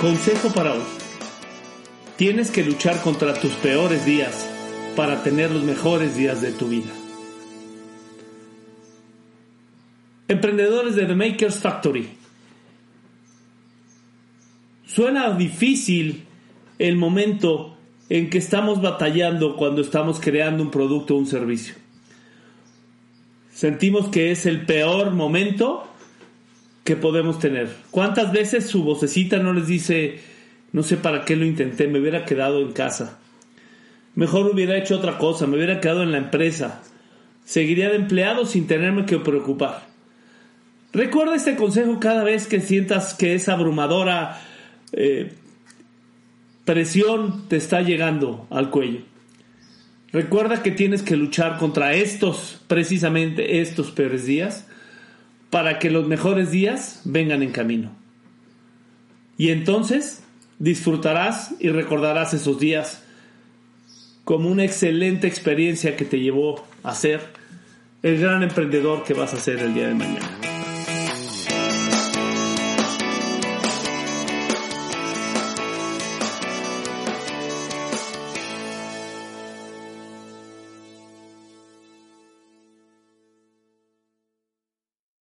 Consejo para hoy. Tienes que luchar contra tus peores días para tener los mejores días de tu vida. Emprendedores de The Makers Factory. Suena difícil el momento en que estamos batallando cuando estamos creando un producto o un servicio. Sentimos que es el peor momento que podemos tener. ¿Cuántas veces su vocecita no les dice, no sé para qué lo intenté, me hubiera quedado en casa? Mejor hubiera hecho otra cosa, me hubiera quedado en la empresa. Seguiría de empleado sin tenerme que preocupar. Recuerda este consejo cada vez que sientas que esa abrumadora eh, presión te está llegando al cuello. Recuerda que tienes que luchar contra estos, precisamente estos peores días, para que los mejores días vengan en camino. Y entonces disfrutarás y recordarás esos días como una excelente experiencia que te llevó a ser el gran emprendedor que vas a ser el día de mañana.